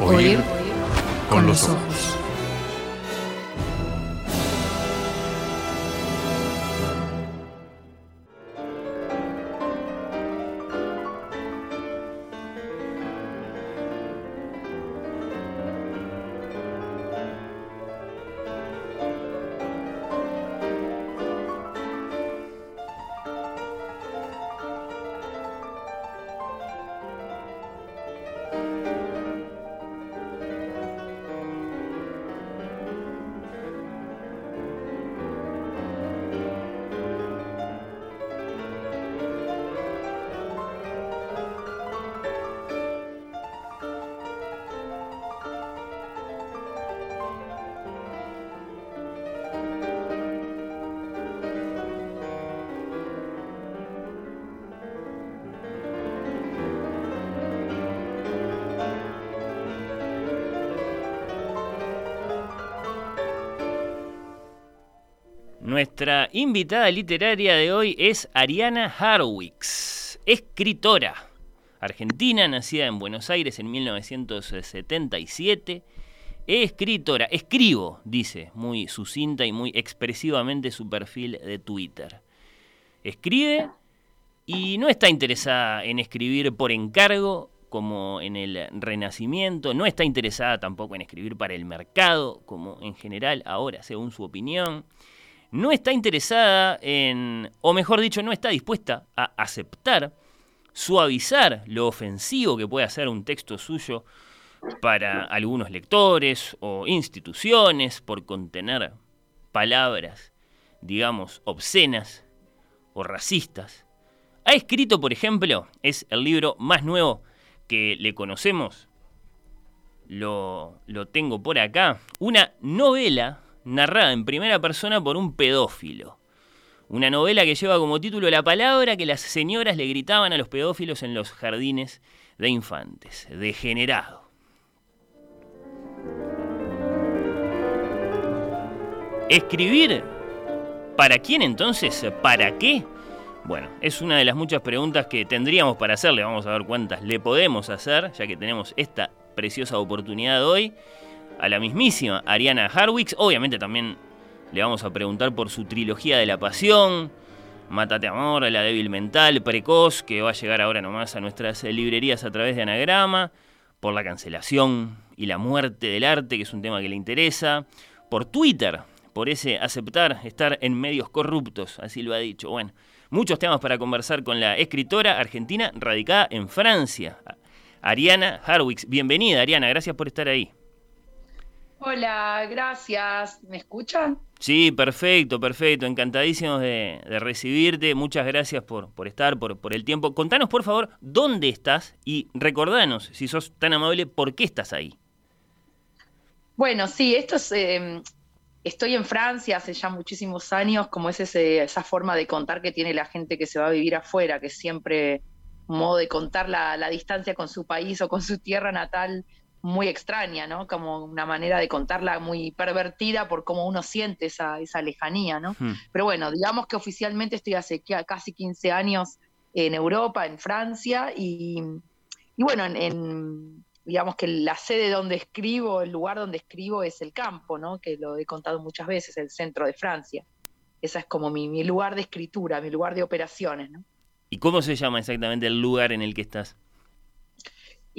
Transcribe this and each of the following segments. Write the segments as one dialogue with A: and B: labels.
A: Oír con los ojos.
B: Nuestra invitada literaria de hoy es Ariana Harwicks, escritora argentina, nacida en Buenos Aires en 1977. Escritora, escribo, dice, muy sucinta y muy expresivamente su perfil de Twitter. Escribe y no está interesada en escribir por encargo, como en el Renacimiento, no está interesada tampoco en escribir para el mercado, como en general ahora, según su opinión no está interesada en, o mejor dicho, no está dispuesta a aceptar, suavizar lo ofensivo que puede hacer un texto suyo para algunos lectores o instituciones por contener palabras, digamos, obscenas o racistas. Ha escrito, por ejemplo, es el libro más nuevo que le conocemos, lo, lo tengo por acá, una novela narrada en primera persona por un pedófilo. Una novela que lleva como título la palabra que las señoras le gritaban a los pedófilos en los jardines de infantes. Degenerado. ¿Escribir? ¿Para quién entonces? ¿Para qué? Bueno, es una de las muchas preguntas que tendríamos para hacerle. Vamos a ver cuántas le podemos hacer, ya que tenemos esta preciosa oportunidad hoy a la mismísima Ariana Harwicks. Obviamente también le vamos a preguntar por su trilogía de la pasión, Mátate Amor, La débil mental, Precoz, que va a llegar ahora nomás a nuestras librerías a través de Anagrama, por la cancelación y la muerte del arte, que es un tema que le interesa, por Twitter, por ese aceptar estar en medios corruptos, así lo ha dicho. Bueno, muchos temas para conversar con la escritora argentina radicada en Francia, Ariana Harwicks. Bienvenida, Ariana, gracias por estar ahí.
C: Hola, gracias. ¿Me escuchan?
B: Sí, perfecto, perfecto. Encantadísimos de, recibirte. Muchas gracias por, por estar, por, por, el tiempo. Contanos, por favor, dónde estás y recordanos, si sos tan amable, por qué estás ahí.
C: Bueno, sí, esto es... Em, estoy en Francia hace ya muchísimos años, como es esa forma de contar que tiene la gente que se va a vivir afuera, que siempre un modo de contar la, la distancia con su país o con su tierra natal muy extraña, ¿no? Como una manera de contarla muy pervertida por cómo uno siente esa, esa lejanía, ¿no? Hmm. Pero bueno, digamos que oficialmente estoy hace casi 15 años en Europa, en Francia, y, bueno, en, digamos que la sede donde escribo, el lugar donde escribo es el campo, ¿no? Que lo he contado muchas veces, el centro de Francia. Esa es como mi, mi lugar de escritura, mi lugar de operaciones, ¿no?
B: ¿Y cómo se llama exactamente el lugar en el que estás?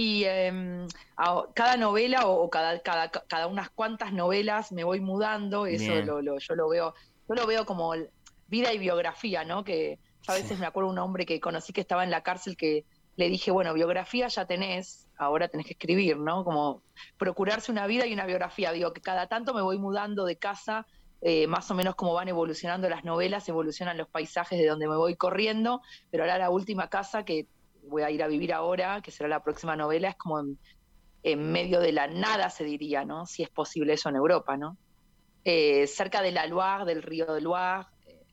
C: Y em, cada novela o, cada, cada, cada, unas cuantas novelas me voy mudando, eso lo, yo lo veo, yo lo veo como vida y biografía, ¿no? Que a veces me acuerdo un hombre que conocí que estaba en la cárcel que le dije, bueno, biografía ya tenés, ahora tenés que escribir, ¿no? Como procurarse una vida y una biografía. Digo que cada tanto me voy mudando de casa, eh, más o menos como van evolucionando las novelas, evolucionan los paisajes de donde me voy corriendo, pero ahora la última casa que voy a ir a vivir ahora, que será la próxima novela, es como en, medio de la nada, se diría, ¿no? Si es posible eso en Europa, ¿no? Eh, cerca de la Loire, del río de Loire, eh,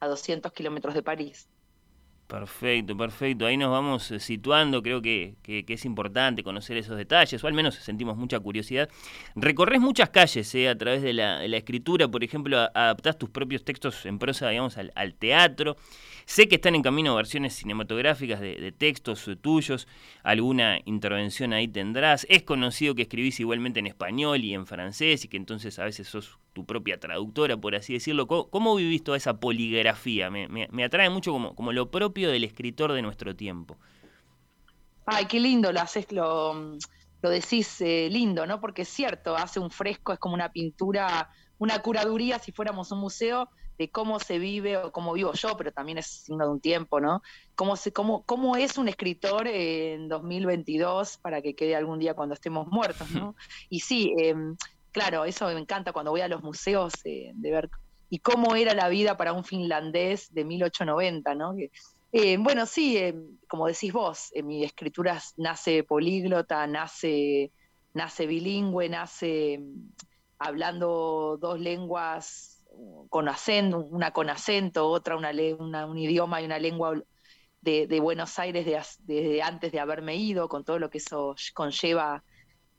C: a 200 kilómetros de París.
B: Perfecto, perfecto. Ahí nos vamos eh, situando. Creo que, es importante conocer esos detalles, o al menos sentimos mucha curiosidad. Recorres muchas calles eh, a través de la, escritura. Por ejemplo, adaptás tus propios textos en prosa, digamos, al, teatro. Sé que están en camino versiones cinematográficas de, textos eh, tuyos. Alguna intervención ahí tendrás. Es conocido que escribís igualmente en español y en francés y que entonces a veces sos tu propia traductora, por así decirlo. ¿Cómo, vivís toda esa poligrafía? Me, me, atrae mucho como, como lo propio del escritor de nuestro tiempo.
C: Ay, qué lindo lo haces, lo, lo decís eh, lindo, ¿no? Porque es cierto, hace un fresco, es como una pintura, una curaduría, si fuéramos un museo, de cómo se vive o cómo vivo yo, pero también es signo de un tiempo, ¿no? Cómo, se, cómo, cómo es un escritor en 2022 para que quede algún día cuando estemos muertos, ¿no? Y sí, eh, claro, eso me encanta cuando voy a los museos eh, de ver y cómo era la vida para un finlandés de 1890, ¿no? Eh, bueno, sí, eh, como decís vos, mi escritura nace políglota, nace, nace bilingüe, nace mm, hablando dos lenguas con acento, una con acento, otra una, un idioma y una lengua de, Buenos Aires desde antes de haberme ido, con todo lo que eso conlleva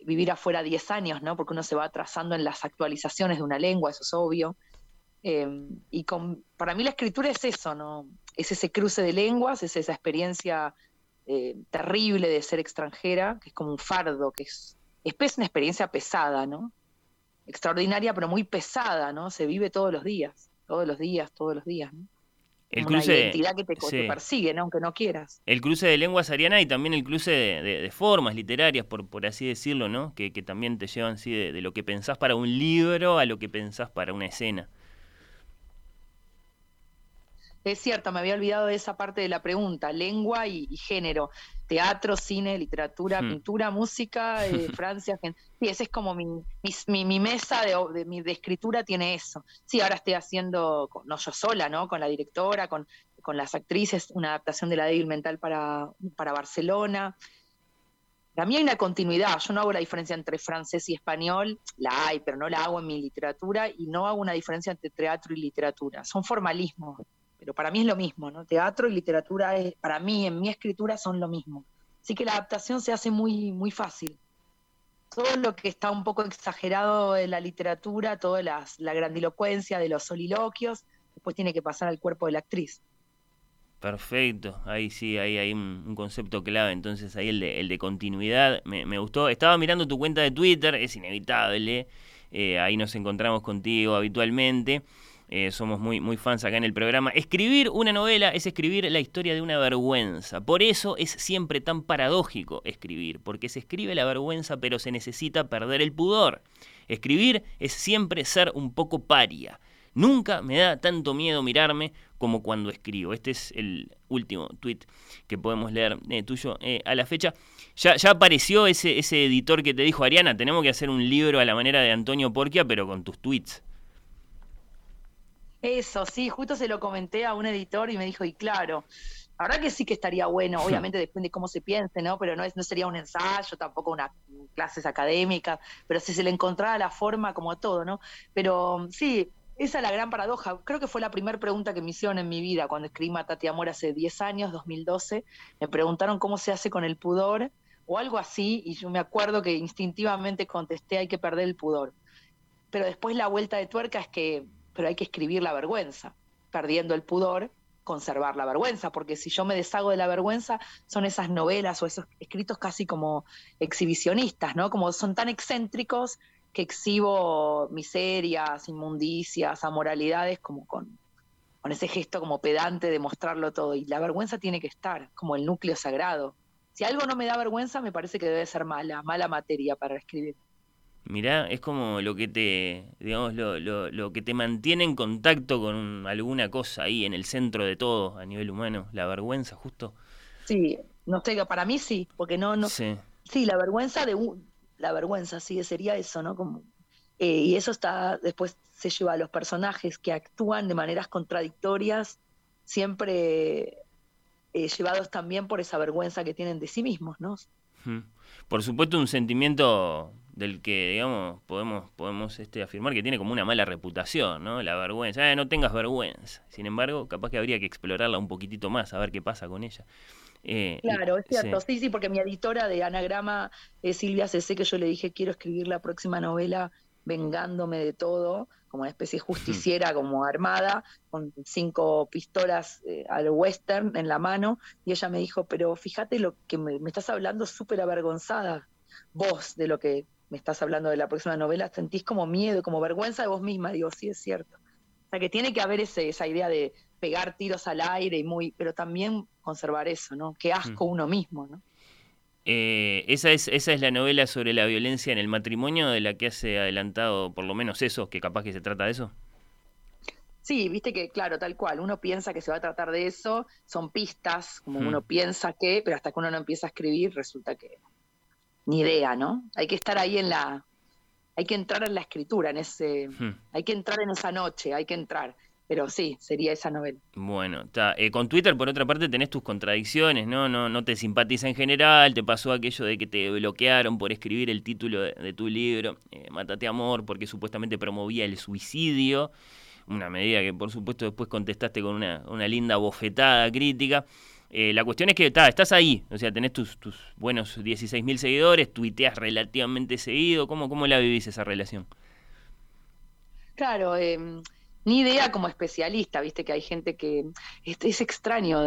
C: vivir afuera 10 años, ¿no? Porque uno se va atrasando en las actualizaciones de una lengua, eso es obvio. Em, y para mí la escritura es eso, ¿no? Es ese cruce de lenguas, es esa experiencia eh, terrible de ser extranjera, que es como un fardo, que es, es una experiencia pesada, ¿no? Extraordinaria, pero muy pesada, ¿no? Se vive todos los días, todos los días, todos los días, ¿no?
B: El cruce, una
C: identidad que te, persigue, ¿no? aunque no quieras.
B: El cruce de lenguas ariana y también el cruce de, formas literarias, por, por así decirlo, ¿no? Que, también te llevan así de, lo que pensás para un libro a lo que pensás para una escena.
C: Es cierto, me había olvidado de esa parte de la pregunta, lengua y, género, teatro, cine, literatura, hmm. pintura, música, eh, Francia, sí, esa es como mi, mi, mesa de, de, de, escritura tiene eso. Sí, ahora estoy haciendo, no yo sola, ¿no? Con la directora, con, con las actrices, una adaptación de la débil mental para, para Barcelona. Para mí hay una continuidad, yo no hago la diferencia entre francés y español, la hay, pero no la hago en mi literatura y no hago una diferencia entre teatro y literatura, son formalismos pero para mí es lo mismo, ¿no? Teatro y literatura, es, para mí, en mi escritura, son lo mismo. Así que la adaptación se hace muy, muy fácil. Todo lo que está un poco exagerado en la literatura, toda la grandilocuencia de los soliloquios, después tiene que pasar al cuerpo de la actriz.
B: Perfecto, ahí sí, ahí hay un, concepto clave, entonces ahí el de, el de continuidad me, gustó. Estaba mirando tu cuenta de Twitter, es inevitable, eh, ahí nos encontramos contigo habitualmente. Eh, somos muy, muy fans acá en el programa. Escribir una novela es escribir la historia de una vergüenza. Por eso es siempre tan paradójico escribir, porque se escribe la vergüenza pero se necesita perder el pudor. Escribir es siempre ser un poco paria. Nunca me da tanto miedo mirarme como cuando escribo. Este es el último tweet que podemos leer eh, tuyo eh, a la fecha. Ya, ya apareció ese, ese editor que te dijo, Ariana, tenemos que hacer un libro a la manera de Antonio Porquia, pero con tus tweets.
C: Eso, sí, justo se lo comenté a un editor y me dijo, y claro, la verdad que sí que estaría bueno, obviamente depende de cómo se piense, ¿no? Pero no, es, no sería un ensayo, tampoco una clases académicas, pero si se le encontrara la forma como todo, ¿no? Pero sí, esa es la gran paradoja. Creo que fue la primera pregunta que me hicieron en mi vida cuando escribí Matati Amor hace 10 años, 2012. Me preguntaron cómo se hace con el pudor o algo así, y yo me acuerdo que instintivamente contesté, hay que perder el pudor. Pero después la vuelta de tuerca es que pero hay que escribir la vergüenza, perdiendo el pudor, conservar la vergüenza, porque si yo me deshago de la vergüenza, son esas novelas o esos escritos casi como exhibicionistas, ¿no? Como son tan excéntricos que exhibo miserias, inmundicias, amoralidades, como con, con ese gesto como pedante de mostrarlo todo. Y la vergüenza tiene que estar como el núcleo sagrado. Si algo no me da vergüenza, me parece que debe ser mala, mala materia para escribir.
B: Mirá, es como lo que te, digamos, lo, lo, que te mantiene en contacto con alguna cosa ahí en el centro de todo a nivel humano, la vergüenza, justo.
C: Sí, no sé, para mí sí, porque no, no. Sí, sí la vergüenza de la vergüenza, sí, sería eso, ¿no? Como, eh, y eso está, después se lleva a los personajes que actúan de maneras contradictorias, siempre eh, llevados también por esa vergüenza que tienen de sí mismos, ¿no?
B: Por supuesto, un sentimiento del que, digamos, podemos, podemos este, afirmar que tiene como una mala reputación, ¿no? La vergüenza. Eh, no tengas vergüenza. Sin embargo, capaz que habría que explorarla un poquitito más, a ver qué pasa con ella.
C: Eh, claro, es cierto. Sí. sí, porque mi editora de anagrama, es Silvia Cc, que yo le dije, quiero escribir la próxima novela vengándome de todo, como una especie de justiciera, como armada, con cinco pistolas eh, al western en la mano, y ella me dijo, pero fíjate lo que me, me estás hablando súper avergonzada, vos, de lo que me estás hablando de la próxima novela, sentís como miedo, como vergüenza de vos misma. Digo, sí, es cierto. O sea, que tiene que haber ese, esa idea de pegar tiros al aire y muy, pero también conservar eso, ¿no? Qué asco mm. uno mismo, ¿no?
B: Eh, esa, es, esa es la novela sobre la violencia en el matrimonio de la que hace adelantado, por lo menos eso, que capaz que se trata de eso.
C: Sí, viste que, claro, tal cual, uno piensa que se va a tratar de eso, son pistas, como mm. uno piensa que, pero hasta que uno no empieza a escribir, resulta que ni idea, ¿no? Hay que estar ahí en la, hay que entrar en la escritura, en ese, hmm. hay que entrar en esa noche, hay que entrar. Pero sí, sería esa novela.
B: Bueno, está. Eh, con Twitter, por otra parte, tenés tus contradicciones, ¿no? No, no te simpatiza en general, te pasó aquello de que te bloquearon por escribir el título de, tu libro, eh, Mátate Amor, porque supuestamente promovía el suicidio, una medida que por supuesto después contestaste con una, una linda bofetada crítica. Eh, la cuestión es que estás ahí, o sea, tenés tus, tus buenos 16.000 seguidores, tuiteas relativamente seguido. ¿Cómo, ¿Cómo la vivís esa relación?
C: Claro, em, ni idea como especialista, viste que hay gente que es, es extraño.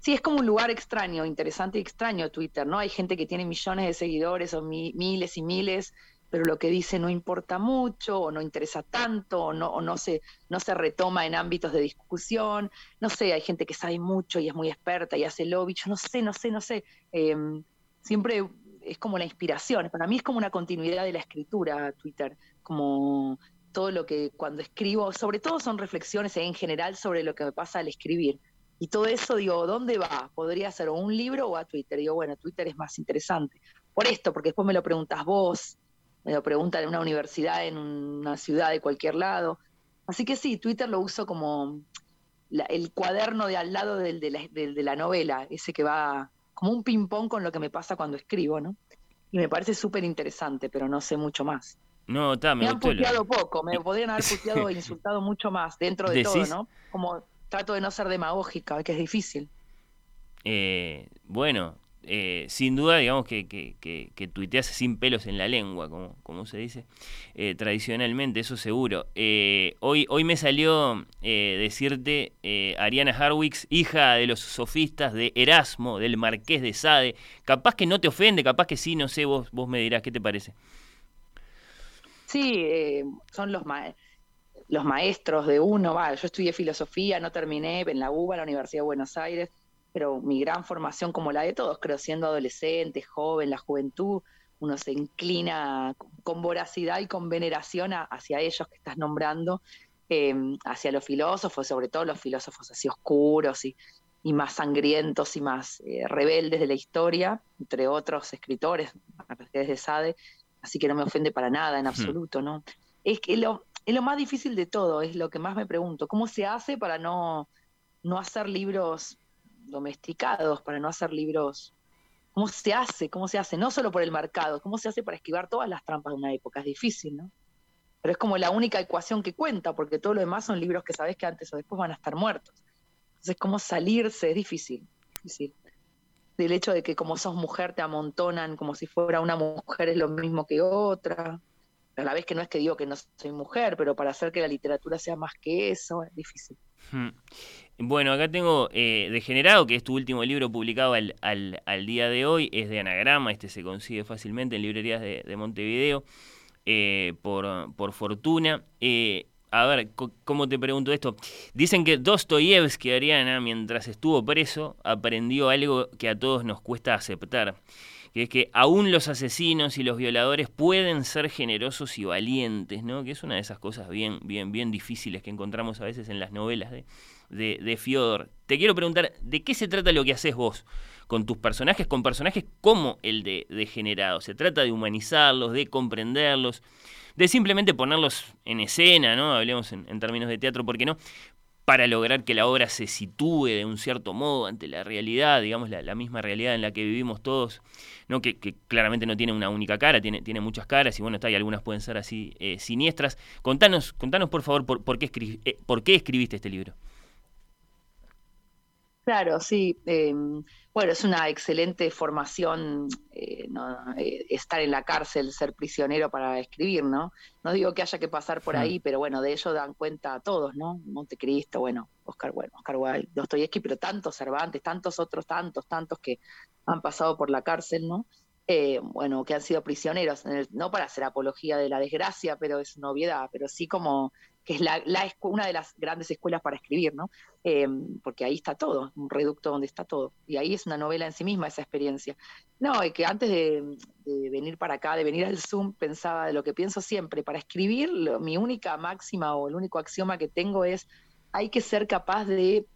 C: Sí, es como un lugar extraño, interesante y extraño Twitter, ¿no? Hay gente que tiene millones de seguidores o miles y miles pero lo que dice no importa mucho o no interesa tanto o no, o no, se, no se retoma en ámbitos de discusión. No sé, hay gente que sabe mucho y es muy experta y hace lobby, yo no sé, no sé, no sé. Em, siempre es como la inspiración, para mí es como una continuidad de la escritura Twitter, como todo lo que cuando escribo, sobre todo son reflexiones en general sobre lo que me pasa al escribir. Y todo eso, digo, ¿dónde va? Podría ser un libro o a Twitter. Digo, bueno, Twitter es más interesante. Por esto, porque después me lo preguntas vos, me lo preguntan en una universidad, en una ciudad de cualquier lado. Así que sí, Twitter lo uso como el cuaderno de al lado del, de, la, de, la, novela, ese que va como un ping-pong con lo que me pasa cuando escribo, ¿no? Y me parece súper interesante, pero no sé mucho más.
B: No, está,
C: me, han puteado poco, me podrían haber puteado e insultado mucho más dentro de todo, ¿no? Como trato de no ser demagógica, que es difícil.
B: Eh, bueno, eh, sin duda, digamos que, que, que, tuiteas sin pelos en la lengua, como, como se dice eh, tradicionalmente, eso seguro. Eh, hoy, hoy me salió decirte Ariana Harwix, hija de los sofistas de Erasmo, del Marqués de Sade. Capaz que no te ofende, capaz que sí, no sé, vos, vos me dirás, ¿qué te parece?
C: Sí, son los, los maestros de uno. Va, yo estudié filosofía, no terminé en la UBA, la Universidad de Buenos Aires pero mi gran formación como la de todos, creo, siendo adolescente, joven, la juventud, uno se inclina con voracidad y con veneración hacia ellos que estás nombrando, em, hacia los filósofos, sobre todo los filósofos así oscuros y, más sangrientos y más eh, rebeldes de la historia, entre otros escritores, de Sade, así que no me ofende para nada en absoluto, ¿no? Es que lo, es lo más difícil de todo, es lo que más me pregunto, ¿cómo se hace para no, no hacer libros domesticados, para no hacer libros. ¿Cómo se hace? ¿Cómo se hace? No solo por el mercado, ¿cómo se hace para esquivar todas las trampas de una época? Es difícil, ¿no? Pero es como la única ecuación que cuenta, porque todo lo demás son libros que sabes que antes o después van a estar muertos. Entonces, ¿cómo salirse? Es difícil, difícil. Del hecho de que como sos mujer te amontonan como si fuera una mujer es lo mismo que otra. A la vez que no es que digo que no soy mujer, pero para hacer que la literatura sea más que eso, es difícil. Hmm.
B: Bueno, acá tengo eh, Degenerado, que es tu último libro publicado al, al, día de hoy, es de anagrama, este se consigue fácilmente en librerías de, Montevideo, eh, por, por, fortuna. Eh, a ver, ¿cómo te pregunto esto? Dicen que Dostoyevsky, Ariana, mientras estuvo preso, aprendió algo que a todos nos cuesta aceptar que es que aún los asesinos y los violadores pueden ser generosos y valientes, ¿no? Que es una de esas cosas bien, bien, bien difíciles que encontramos a veces en las novelas de, de, Fiodor. Te quiero preguntar, ¿de qué se trata lo que haces vos con tus personajes, con personajes como el de Degenerado? ¿Se trata de humanizarlos, de comprenderlos, de simplemente ponerlos en escena, ¿no? Hablemos en, términos de teatro, ¿por qué no? para lograr que la obra se sitúe de un cierto modo ante la realidad, digamos, la, misma realidad en la que vivimos todos, ¿no? Que, claramente no tiene una única cara, tiene, tiene muchas caras y bueno, está, y algunas pueden ser así eh, siniestras. Contanos, contanos por favor por, qué, eh, por qué escribiste este libro.
C: Claro, sí. Em, bueno, es una excelente formación eh, eh, estar en la cárcel, ser prisionero para escribir, ¿no? No digo que haya que pasar por ahí, pero bueno, de ello dan cuenta todos, ¿no? Montecristo, bueno, Oscar, bueno, Oscar Wilde, Dostoyevsky, pero tantos Cervantes, tantos otros, tantos, tantos que han pasado por la cárcel, ¿no? Eh, bueno, que han sido prisioneros, no para hacer apología de la desgracia, pero es una obviedad, pero sí como que es una de las grandes escuelas para escribir, ¿no? Eh, porque ahí está todo, un reducto donde está todo. Y ahí es una novela en sí misma esa experiencia. No, y que antes de, venir para acá, de venir al Zoom, pensaba de lo que pienso siempre. Para escribir, mi única máxima o el único axioma que tengo es, hay que ser capaz de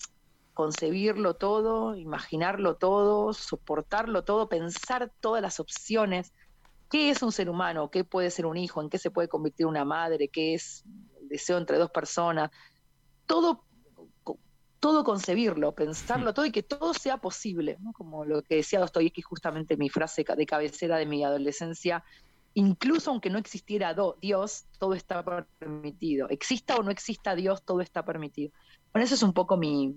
C: concebirlo todo, imaginarlo todo, soportarlo todo, pensar todas las opciones. ¿Qué es un ser humano? ¿Qué puede ser un hijo? ¿En qué se puede convertir una madre? ¿Qué es deseo entre dos personas, todo, todo concebirlo, pensarlo todo y que todo sea posible, como lo que decía Dostoyevsky justamente mi frase de cabecera de mi adolescencia, incluso aunque no existiera Dios, todo está permitido. Exista o no exista Dios, todo está permitido. Bueno, eso es un poco mi,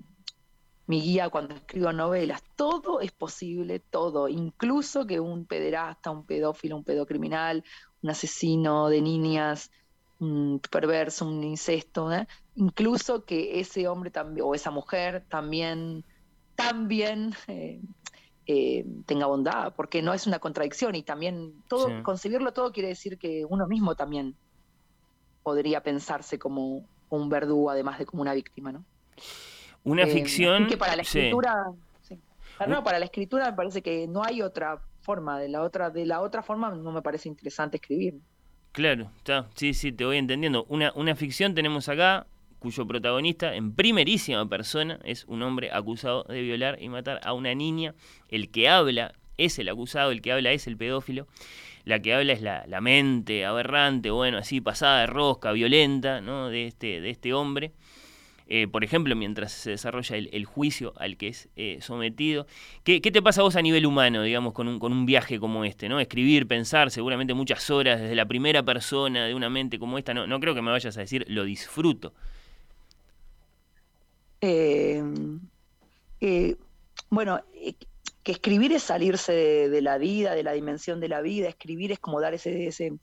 C: mi guía cuando escribo novelas. Todo es posible, todo, incluso que un pederasta, un pedófilo, un pedocriminal, un asesino de niñas, un perverso, un incesto, ¿eh? incluso que ese hombre también, o esa mujer también, también eh, eh, tenga bondad, porque no es una contradicción y también todo, concebirlo todo quiere decir que uno mismo también podría pensarse como un verdugo, además de como una víctima, ¿no?
B: Una ficción.
C: Que para la escritura. No, para la escritura me parece que no hay otra forma. De la otra, de la otra forma no me parece interesante escribir.
B: Claro, está, sí, sí, te voy entendiendo. Una, una ficción tenemos acá cuyo protagonista en primerísima persona es un hombre acusado de violar y matar a una niña. El que habla es el acusado, el que habla es el pedófilo. La que habla es la, la mente aberrante, bueno, así pasada de rosca, violenta, ¿no? De este, de este hombre. Eh, por ejemplo, mientras se desarrolla el, juicio al que es eh, sometido. ¿Qué, te pasa a vos a nivel humano, digamos, con un, con un viaje como este? ¿no? Escribir, pensar, seguramente muchas horas desde la primera persona de una mente como esta. No, no creo que me vayas a decir lo disfruto.
C: Eh, bueno, que escribir es salirse de, la vida, de la dimensión de la vida. Escribir es como dar ese, ese,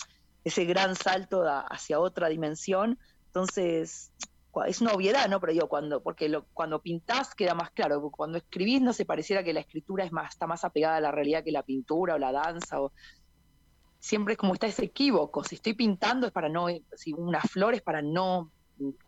C: ese gran salto hacia otra dimensión. Entonces, es una obviedad, ¿no? Pero digo, cuando, porque cuando pintás queda más claro, cuando escribís no se pareciera que la escritura es más, está más apegada a la realidad que la pintura o la danza, o siempre es como está ese equívoco, si estoy pintando es para no, si una flor es para no,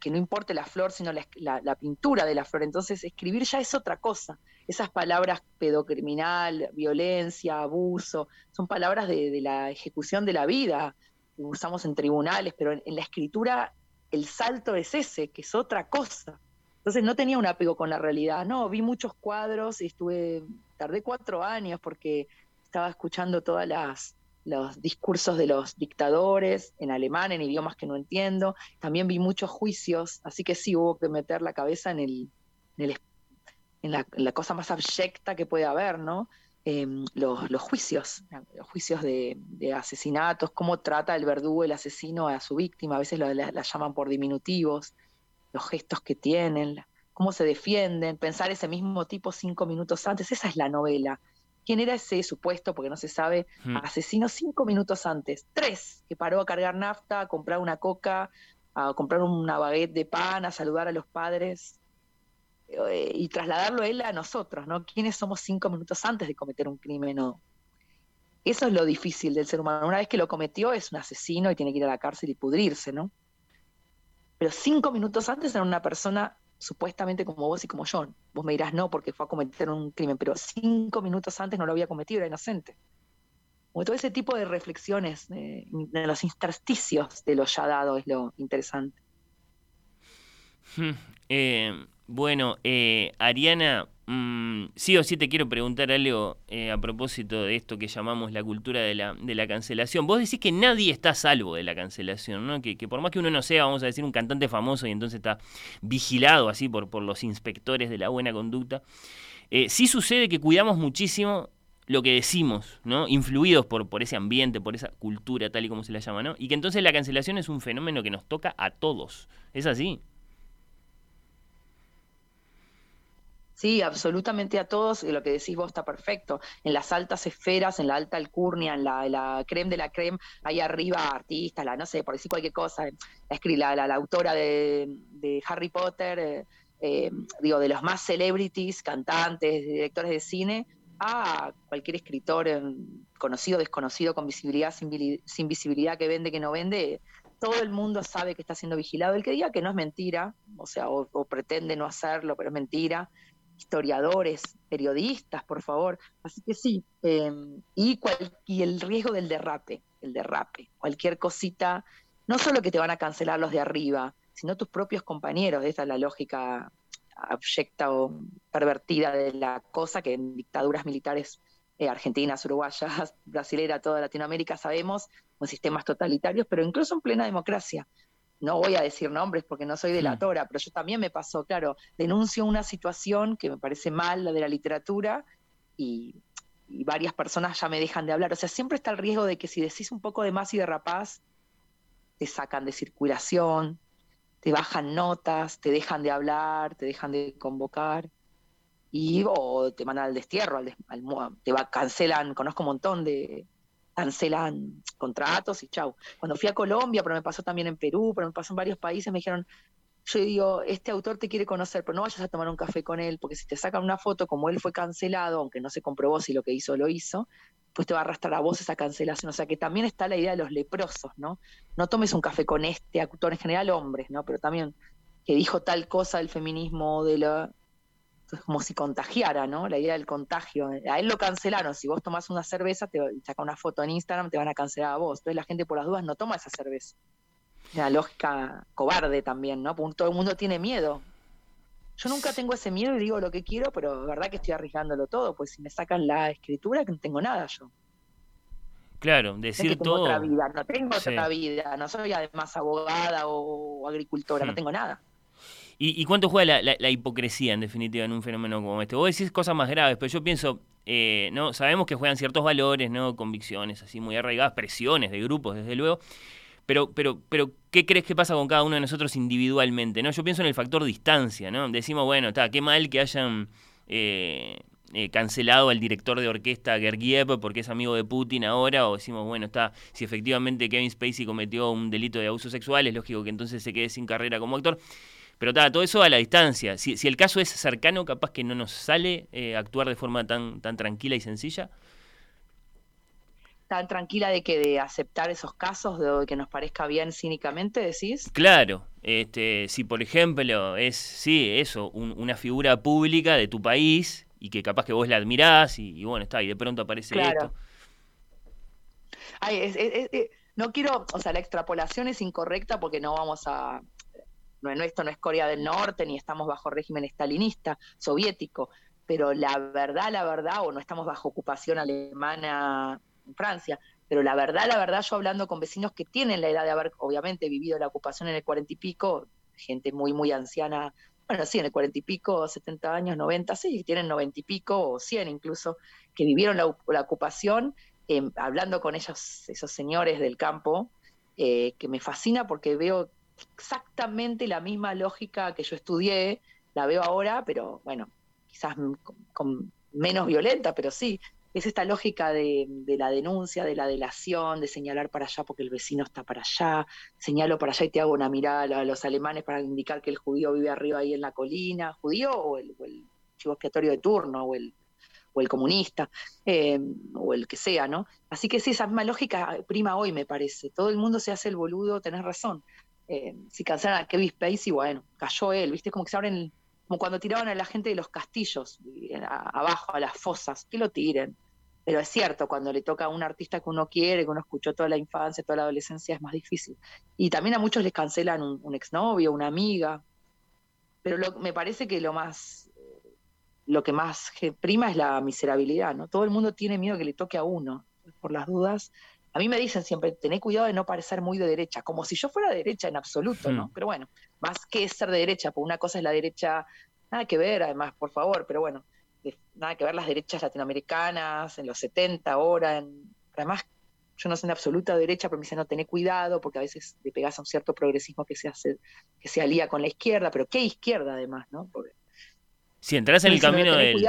C: que no importe la flor, sino la, pintura de la flor, entonces escribir ya es otra cosa, esas palabras pedocriminal, violencia, abuso, son palabras de, la ejecución de la vida, usamos en tribunales, pero en la escritura el salto es ese, que es otra cosa. Entonces no tenía un apego con la realidad, no, vi muchos cuadros y estuve, tardé cuatro años porque estaba escuchando todas las los discursos de los dictadores en alemán, en idiomas que no entiendo. También vi muchos juicios, así que sí hubo que meter la cabeza en el, en, la, en la, cosa más abyecta que puede haber, ¿no? Em, los, juicios, los juicios de, asesinatos, cómo trata el verdugo, el asesino a su víctima, a veces la, llaman por diminutivos, los gestos que tienen, cómo se defienden, pensar ese mismo tipo cinco minutos antes, esa es la novela. ¿Quién era ese supuesto, porque no se sabe, hmm. asesino cinco minutos antes? Tres, que paró a cargar nafta, a comprar una coca, a comprar una baguette de pan, a saludar a los padres, y trasladarlo él a nosotros, ¿no? ¿Quiénes somos cinco minutos antes de cometer un crimen? O... Eso es lo difícil del ser humano. Una vez que lo cometió es un asesino y tiene que ir a la cárcel y pudrirse, ¿no? Pero cinco minutos antes era una persona supuestamente como vos y como yo. Vos me dirás no porque fue a cometer un crimen, pero cinco minutos antes no lo había cometido, era inocente. Como todo ese tipo de reflexiones de, los intersticios de lo ya dado es lo interesante.
B: Hmm, eh, bueno, eh, Ariana, mm, sí o sí te quiero preguntar algo eh, a propósito de esto que llamamos la cultura de la, de la cancelación. Vos decís que nadie está a salvo de la cancelación, ¿no? Que, que, por más que uno no sea, vamos a decir, un cantante famoso y entonces está vigilado así por, por los inspectores de la buena conducta, eh, sí sucede que cuidamos muchísimo lo que decimos, ¿no? Influidos por, por ese ambiente, por esa cultura, tal y como se la llama, ¿no? Y que entonces la cancelación es un fenómeno que nos toca a todos. ¿Es así?
C: Sí, absolutamente a todos, lo que decís vos está perfecto. En las altas esferas, en la alta alcurnia, en la, la creme de la creme, ahí arriba artistas, la, no sé, por decir cualquier cosa, la, la, la autora de, Harry Potter, eh, eh, digo, de los más celebrities, cantantes, directores de cine, a cualquier escritor eh, conocido, desconocido, con visibilidad, sin, visibilidad, que vende, que no vende, todo el mundo sabe que está siendo vigilado. El que diga que no es mentira, o sea, o pretende no hacerlo, pero es mentira, historiadores, periodistas, por favor. Así que sí, em, y, y el riesgo del derrape, el derrape, cualquier cosita, no solo que te van a cancelar los de arriba, sino tus propios compañeros, esa es la lógica abyecta o pervertida de la cosa que en dictaduras militares eh, argentinas, uruguayas, brasileras, toda Latinoamérica sabemos, con sistemas totalitarios, pero incluso en plena democracia no voy a decir nombres porque no soy delatora, pero yo también me pasó, claro, denuncio una situación que me parece mal, la de la literatura, y, varias personas ya me dejan de hablar. O sea, siempre está el riesgo de que si decís un poco de más y de rapaz, te sacan de circulación, te bajan notas, te dejan de hablar, te dejan de convocar, y o te mandan al destierro, al, te va, cancelan, conozco un montón de, cancelan contratos y chau. Cuando fui a Colombia, pero me pasó también en Perú, pero me pasó en varios países, me dijeron, yo digo, este autor te quiere conocer, pero no vayas a tomar un café con él, porque si te sacan una foto como él fue cancelado, aunque no se comprobó si lo que hizo lo hizo, pues te va a arrastrar a vos esa cancelación. O sea que también está la idea de los leprosos, ¿no? No tomes un café con este autor, en general hombres, ¿no? Pero también que dijo tal cosa del feminismo, de la, como si contagiara, ¿no? La idea del contagio. A él lo cancelaron. Si vos tomás una cerveza, te saca una foto en Instagram, te van a cancelar a vos. Entonces la gente por las dudas no toma esa cerveza. Una lógica cobarde también, ¿no? Porque todo el mundo tiene miedo. Yo nunca tengo ese miedo y digo lo que quiero, pero la verdad que estoy arriesgándolo todo, pues si me sacan la escritura, que no tengo nada yo.
B: Claro, decir
C: no
B: todo.
C: Otra vida, no tengo otra vida, no soy además abogada o, agricultora, no tengo nada.
B: ¿Y, cuánto juega la, hipocresía, en definitiva, en un fenómeno como este? Vos decís cosas más graves, pero yo pienso, eh, no sabemos que juegan ciertos valores, no convicciones así muy arraigadas, presiones de grupos, desde luego. Pero, pero, pero, ¿qué crees que pasa con cada uno de nosotros individualmente? ¿no? Yo pienso en el factor distancia, ¿no? Decimos, bueno, está, qué mal que hayan eh, eh, cancelado al director de orquesta Gergiev porque es amigo de Putin ahora, o decimos, bueno, está, si efectivamente Kevin Spacey cometió un delito de abuso sexual, es lógico que entonces se quede sin carrera como actor. Pero todo eso a la distancia. Si, el caso es cercano, capaz que no nos sale eh, actuar de forma tan, tan tranquila y sencilla.
C: Tan tranquila de que de aceptar esos casos, de que nos parezca bien cínicamente, decís.
B: Claro, este, si por ejemplo es, sí, eso, una figura pública de tu país y que capaz que vos la admirás y, bueno, está, y de pronto aparece esto.
C: no quiero, o sea, la extrapolación es incorrecta porque no vamos a, no, esto no es Corea del Norte, ni estamos bajo régimen estalinista, soviético, pero la verdad, la verdad, o no estamos bajo ocupación alemana en Francia, pero la verdad, la verdad, yo hablando con vecinos que tienen la edad de haber, obviamente, vivido la ocupación en el cuarenta y pico, gente muy, muy anciana, bueno, sí, en el cuarenta y pico, setenta años, noventa, sí, tienen noventa y pico o cien incluso, que vivieron la, ocupación, em, hablando con ellos, esos señores del campo, eh, que me fascina porque veo exactamente la misma lógica que yo estudié, la veo ahora, pero bueno, quizás con, menos violenta, pero sí, es esta lógica de, la denuncia, de la delación, de señalar para allá porque el vecino está para allá, señalo para allá y te hago una mirada a los alemanes para indicar que el judío vive arriba ahí en la colina, judío o el, chivo expiatorio de turno, o el, o el comunista, eh, o el que sea, ¿no? Así que sí, esa misma lógica prima hoy, me parece. Todo el mundo se hace el boludo, tenés razón. Eh, si cancelan a Kevin Spacey, bueno, cayó él, ¿viste? Como que se abren, como cuando tiraban a la gente de los castillos, abajo, a las fosas, que lo tiren. Pero es cierto, cuando le toca a un artista que uno quiere, que uno escuchó toda la infancia, toda la adolescencia, es más difícil. Y también a muchos les cancelan un, exnovio, una amiga. Pero me parece que lo más lo que más prima es la miserabilidad, ¿no? Todo el mundo tiene miedo que le toque a uno, por las dudas. A mí me dicen siempre, tené cuidado de no parecer muy de derecha, como si yo fuera de derecha en absoluto, ¿no? Hmm. Pero bueno, más que ser de derecha, porque una cosa es la derecha, nada que ver, además, por favor, pero bueno, nada que ver las derechas latinoamericanas en los 70 ahora, en, además yo no soy en absoluta derecha, pero me dicen, no, tené cuidado, porque a veces le pegas a un cierto progresismo que se hace, que se alía con la izquierda, pero qué izquierda además, ¿no? Porque,
B: si entras en el camino del.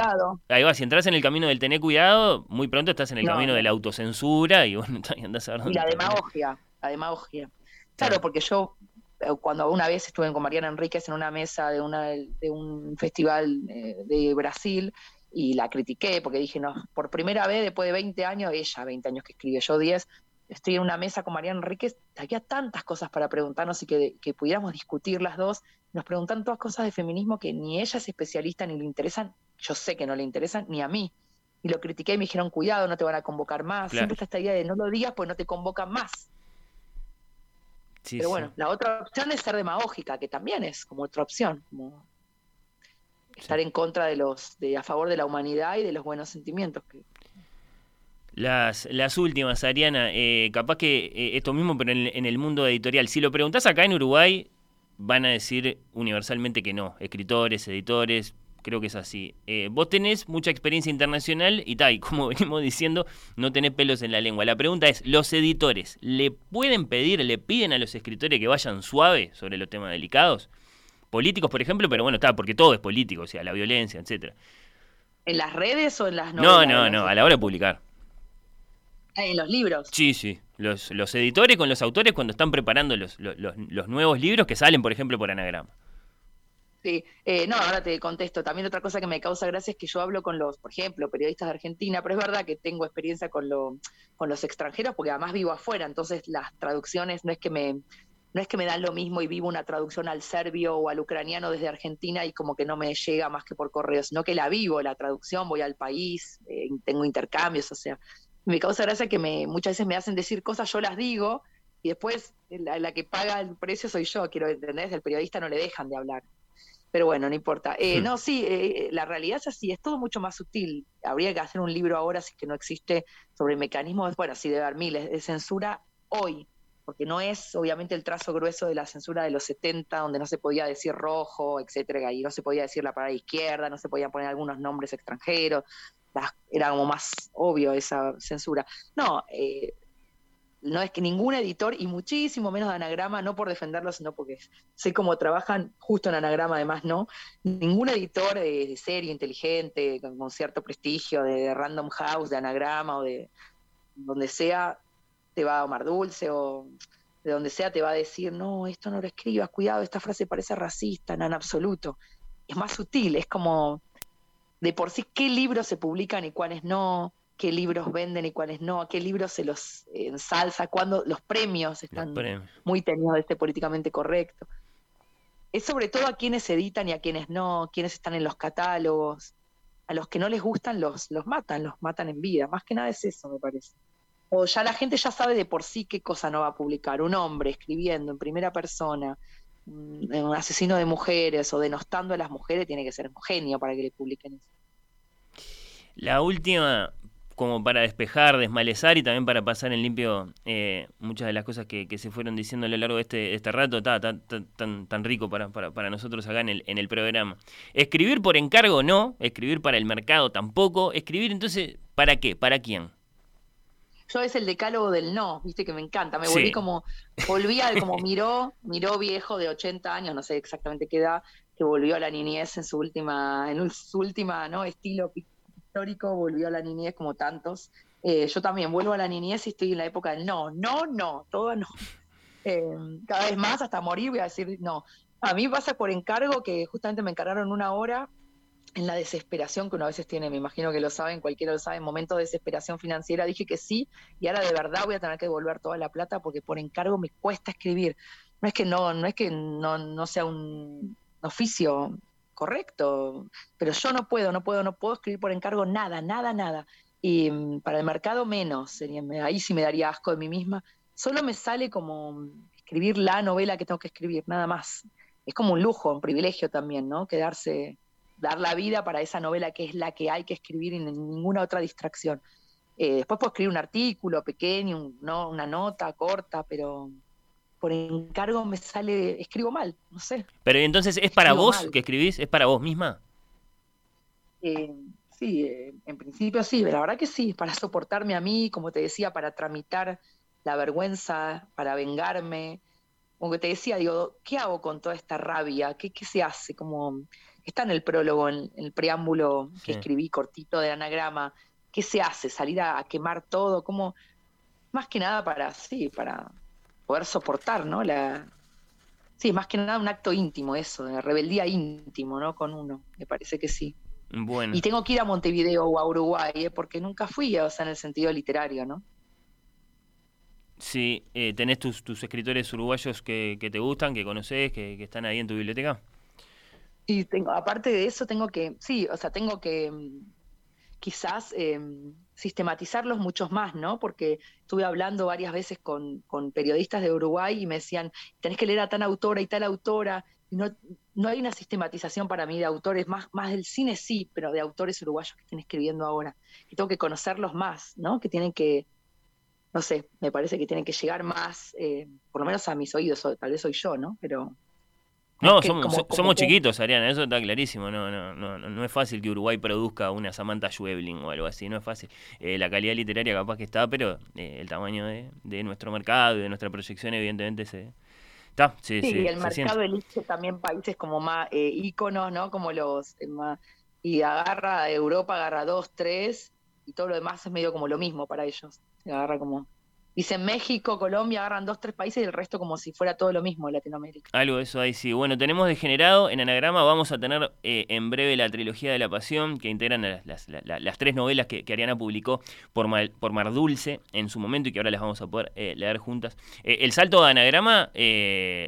B: Ahí va, si entras en el camino del tener cuidado, muy pronto estás en el camino de la autocensura y bueno, andás a ver
C: Y la demagogia, la demagogia. Claro, porque yo eh, cuando una vez estuve con Mariana Enríquez en una mesa de, una, de un festival eh, de Brasil y la critiqué porque dije, no, por primera vez después de 20 años, ella 20 años que escribe, yo 10, estoy en una mesa con Mariana Enríquez, había tantas cosas para preguntarnos y que, que pudiéramos discutir las dos, nos preguntan todas cosas de feminismo que ni ella es especialista ni le interesan, yo sé que no le interesan, ni a mí. Y lo critiqué y me dijeron, cuidado, no te van a convocar más. Siempre está esta idea de no lo digas, pues no te convocan más. Pero bueno, la otra opción es ser demagógica, que también es como otra opción, como estar en contra de los, de a favor de la humanidad y de los buenos sentimientos. Que...
B: Las, las últimas, Ariana, eh, capaz que eh, esto mismo, pero en, en, el mundo editorial. Si lo preguntás acá en Uruguay, van a decir universalmente que no. Escritores, editores, creo que es así. Eh, vos tenés mucha experiencia internacional y tal, y como venimos diciendo, no tenés pelos en la lengua. La pregunta es, ¿los editores le pueden pedir, le piden a los escritores que vayan suave sobre los temas delicados? Políticos, por ejemplo, pero bueno, está, porque todo es político, o sea, la violencia, etcétera.
C: ¿En las redes o en las novelas?
B: No, no, no, a la hora de publicar.
C: Ah, en los libros.
B: Sí, sí. Los, los editores con los autores cuando están preparando los, los, los nuevos libros que salen, por ejemplo, por anagrama.
C: Sí, eh, no, ahora te contesto. También otra cosa que me causa gracia es que yo hablo con los, por ejemplo, periodistas de Argentina, pero es verdad que tengo experiencia con, con los extranjeros porque además vivo afuera, entonces las traducciones no es que me no es que me dan lo mismo y vivo una traducción al serbio o al ucraniano desde Argentina y como que no me llega más que por correo, sino que la vivo, la traducción, voy al país, eh, tengo intercambios, o sea, me causa gracia que me, muchas veces me hacen decir cosas, yo las digo y después la, que paga el precio soy yo, quiero entender, el periodista no le dejan de hablar. Pero bueno, no importa. Eh, hmm. No, sí, eh, la realidad es así, es todo mucho más sutil. Habría que hacer un libro ahora, si que no existe, sobre mecanismos, bueno, sí, de haber miles, de censura hoy, porque no es obviamente el trazo grueso de la censura de los 70, donde no se podía decir rojo, etcétera, y no se podía decir la palabra izquierda, no se podían poner algunos nombres extranjeros, era como más obvio esa censura. No, eh, no es que ningún editor, y muchísimo menos de anagrama, no por defenderlo, sino porque sé cómo trabajan justo en anagrama, además, ¿no? Ningún editor de, serie inteligente, con, cierto prestigio, de, Random House, de anagrama o de donde sea, te va a Omar Dulce o de donde sea te va a decir, no, esto no lo escribas, cuidado, esta frase parece racista, en absoluto. Es más sutil, es como de por sí qué libros se publican y cuáles no, qué libros venden y cuáles no, a qué libros se los ensalza, cuando los premios están muy tenidos de este políticamente correcto. Es sobre todo a quienes editan y a quienes no, quienes están en los catálogos. A los que no les gustan los, los matan, los matan en vida. Más que nada es eso, me parece. O ya la gente ya sabe de por sí qué cosa no va a publicar. Un hombre escribiendo en primera persona, un asesino de mujeres o denostando a las mujeres, tiene que ser un genio para que le publiquen eso.
B: La última, como para despejar, desmalezar y también para pasar en limpio eh, muchas de las cosas que, se fueron diciendo a lo largo de este, este rato, tan, tan, tan, rico para, para, nosotros acá en el, en el programa. Escribir por encargo no, escribir para el mercado tampoco, escribir entonces, ¿para qué? ¿Para quién?
C: Yo es el decálogo del no, viste que me encanta, me volví como, volví a como miró, miró viejo de 80 años, no sé exactamente qué edad, que volvió a la niñez en su última, en su última, ¿no? estilo histórico, volvió a la niñez como tantos. Eh, yo también vuelvo a la niñez y estoy en la época del no, no, no, todo no. Eh, cada vez más hasta morir voy a decir no. A mí pasa por encargo que justamente me encargaron una hora en la desesperación que uno a veces tiene, me imagino que lo saben, cualquiera lo sabe, en momentos de desesperación financiera, dije que sí, y ahora de verdad voy a tener que devolver toda la plata porque por encargo me cuesta escribir. No es que no, no es que no, no sea un oficio correcto, pero yo no puedo, no puedo, no puedo escribir por encargo nada, nada, nada. Y mm, para el mercado menos, ahí sí me daría asco de mí misma. Solo me sale como escribir la novela que tengo que escribir, nada más. Es como un lujo, un privilegio también, ¿no? Quedarse dar la vida para esa novela que es la que hay que escribir y ninguna otra distracción. Eh, después puedo escribir un artículo pequeño, ¿no? una nota corta, pero por encargo me sale, escribo mal, no sé.
B: Pero entonces, ¿es para vos que escribís? ¿Es para vos misma?
C: Eh, sí, eh, en principio sí, la verdad que sí, para soportarme a mí, como te decía, para tramitar la vergüenza, para vengarme. Como que te decía, digo, ¿qué hago con toda esta rabia? ¿Qué, qué se hace? Como está en el prólogo, en, el preámbulo que escribí cortito de anagrama. ¿Qué se hace? ¿Salir a, quemar todo? como Más que nada para, sí, para poder soportar, ¿no? La, sí, más que nada un acto íntimo eso, de rebeldía íntimo, ¿no? Con uno, me parece que sí.
B: Bueno.
C: Y tengo que ir a Montevideo o a Uruguay, ¿eh? porque nunca fui, o sea, en el sentido literario, ¿no?
B: Sí, eh, ¿tenés tus, tus escritores uruguayos que, te gustan, que conoces, que, están ahí en tu biblioteca?
C: Sí, tengo, aparte de eso tengo que, sí, o sea, tengo que mm, quizás em, sistematizarlos muchos más, ¿no? Porque estuve hablando varias veces con, con, periodistas de Uruguay y me decían, tenés que leer a tal autora y tal autora, no, no hay una sistematización para mí de autores, más, más del cine sí, pero de autores uruguayos que estén escribiendo ahora, que tengo que conocerlos más, ¿no? Que tienen que no sé, me parece que tiene que llegar más, eh, por lo menos a mis oídos, tal vez soy yo, ¿no? Pero...
B: No, somos, chiquitos, Ariana, eso está clarísimo. No, no, no, no es fácil que Uruguay produzca una Samantha Schweblin o algo así, no es fácil. Eh, la calidad literaria capaz que está, pero eh, el tamaño de, nuestro mercado y de nuestra proyección evidentemente se... Está,
C: sí, sí, y el mercado elige también países como más íconos, ¿no? Como los... y agarra Europa, agarra dos, tres, y todo lo demás es medio como lo mismo para ellos. Se agarra como. Dicen México, Colombia, agarran dos, tres países y el resto como si fuera todo lo mismo Latinoamérica.
B: Algo de eso ahí sí. Bueno, tenemos degenerado. En Anagrama vamos a tener eh, en breve la trilogía de la pasión, que integran las, tres novelas que, Ariana publicó por, por Mar Dulce en su momento y que ahora las vamos a poder eh, leer juntas. Eh, el salto de Anagrama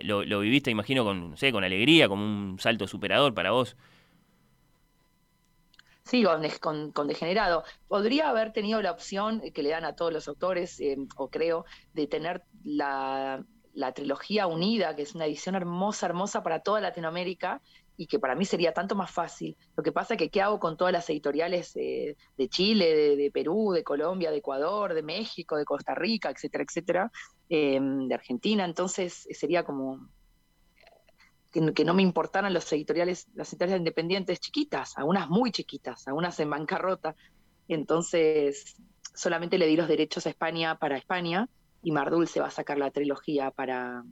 B: lo, lo, viviste, imagino, con, no sé, con alegría, como un salto superador para vos.
C: Sí, con, degenerado. Podría haber tenido la opción que le dan a todos los autores, eh, o creo, de tener la, trilogía unida, que es una edición hermosa, hermosa para toda Latinoamérica, y que para mí sería tanto más fácil. Lo que pasa es que qué hago con todas las editoriales de Chile, de, Perú, de Colombia, de Ecuador, de México, de Costa Rica, etcétera, etcétera, eh, de Argentina. Entonces sería como que, no me importaran los editoriales, las editoriales independientes chiquitas, algunas muy chiquitas, algunas en bancarrota. Entonces solamente le di los derechos a España para España y Mardul se va a sacar la trilogía para,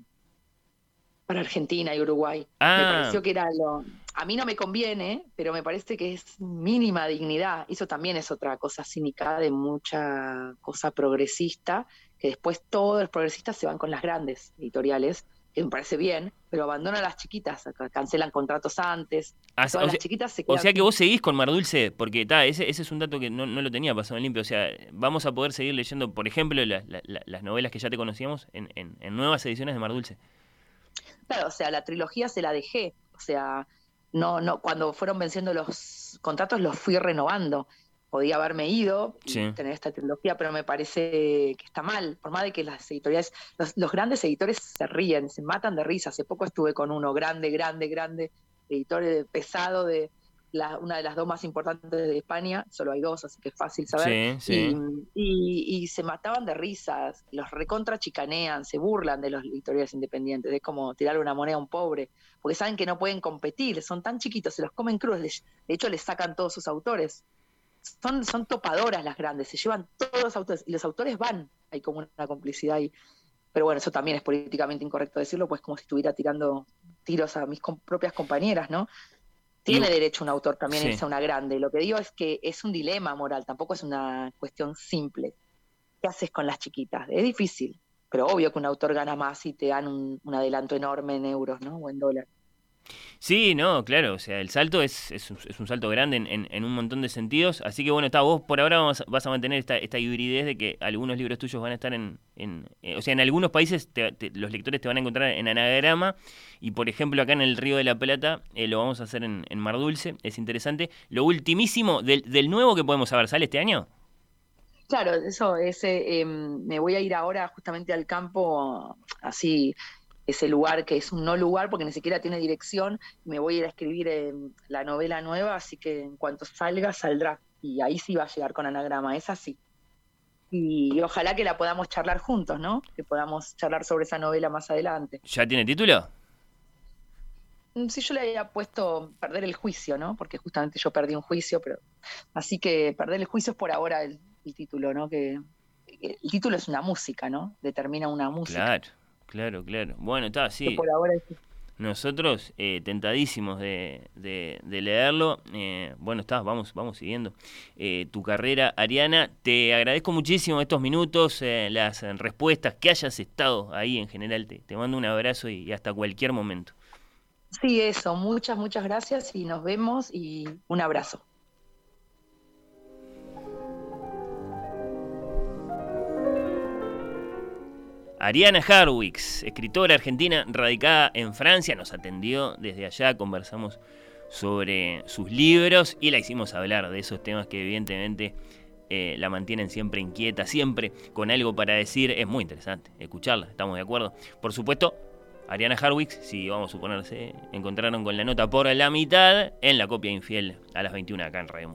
C: para Argentina y Uruguay. Me ah. pareció que era lo... A mí no me conviene, pero me parece que es mínima dignidad. Eso también es otra cosa cínica de mucha cosa progresista, que después todos los progresistas se van con las grandes editoriales que me parece bien, pero abandonan a las chiquitas, cancelan contratos antes.
B: Ah, o, las chiquitas se o, sea que vos seguís con Mar Dulce, porque ta, ese, ese es un dato que no, lo tenía pasado en limpio. O sea, vamos a poder seguir leyendo, por ejemplo, las novelas que ya te conocíamos en, en, nuevas ediciones de Mar Dulce.
C: Claro, o sea, la trilogía se la dejé. O sea, no, no, cuando fueron venciendo los contratos los fui renovando podía haberme ido y tener esta trilogía, pero me parece que está mal, por más de que las editoriales, los, grandes editores se ríen, se matan de risa. Hace poco estuve con uno grande, grande, grande, editor pesado de la, una de las dos más importantes de España, solo hay dos, así que es fácil saber. Y, se mataban de risas, los recontra chicanean, se burlan de los editoriales independientes, es como tirar una moneda a un pobre, porque saben que no pueden competir, son tan chiquitos, se los comen crudos, de hecho les sacan todos sus autores son, son topadoras las grandes, se llevan todos los autores y los autores van, hay como una complicidad ahí. Pero bueno, eso también es políticamente incorrecto decirlo, pues como si estuviera tirando tiros a mis propias compañeras, ¿no? Tiene derecho un autor también a irse a una grande. Lo que digo es que es un dilema moral, tampoco es una cuestión simple. ¿Qué haces con las chiquitas? Es difícil, pero obvio que un autor gana más y te dan un, un adelanto enorme en euros, ¿no? O en dólares.
B: Sí, no, claro, o sea, el salto es, es, un salto grande en, un montón de sentidos, así que bueno, está, vos por ahora vas a mantener esta, esta hibridez de que algunos libros tuyos van a estar en, eh, o sea, en algunos países los lectores te van a encontrar en anagrama y por ejemplo acá en el Río de la Plata eh, lo vamos a hacer en, Mar Dulce, es interesante. Lo ultimísimo del, del nuevo que podemos saber, ¿sale este año?
C: Claro, eso, ese, em, me voy a ir ahora justamente al campo, así, ese lugar que es un no lugar porque ni siquiera tiene dirección. Me voy a ir a escribir la novela nueva, así que en cuanto salga, saldrá. Y ahí sí va a llegar con anagrama, es así. Y, ojalá que la podamos charlar juntos, ¿no? Que podamos charlar sobre esa novela más adelante.
B: ¿Ya tiene título?
C: Mm, sí, yo le había puesto perder el juicio, ¿no? Porque justamente yo perdí un juicio, pero así que perder el juicio es por ahora el, título, ¿no? Que, el título es una música, ¿no? Determina una música.
B: Claro, claro, claro. Bueno, está, sí. por ahora nosotros, eh, tentadísimos de, leerlo. Eh, bueno, está, vamos, vamos siguiendo eh, tu carrera, Ariana. Te agradezco muchísimo estos minutos, las respuestas, que hayas estado ahí en general. Te, te mando un abrazo y, hasta cualquier momento.
C: Sí, eso. Muchas, muchas gracias y nos vemos y un abrazo.
B: Ariana Harwix, escritora argentina radicada en Francia, nos atendió desde allá, conversamos sobre sus libros y la hicimos hablar de esos temas que evidentemente eh, la mantienen siempre inquieta, siempre con algo para decir. Es muy interesante escucharla, estamos de acuerdo. Por supuesto, Ariana Harwix, si vamos a suponerse, encontraron con la nota por la mitad en la copia infiel a las 21 acá en Radio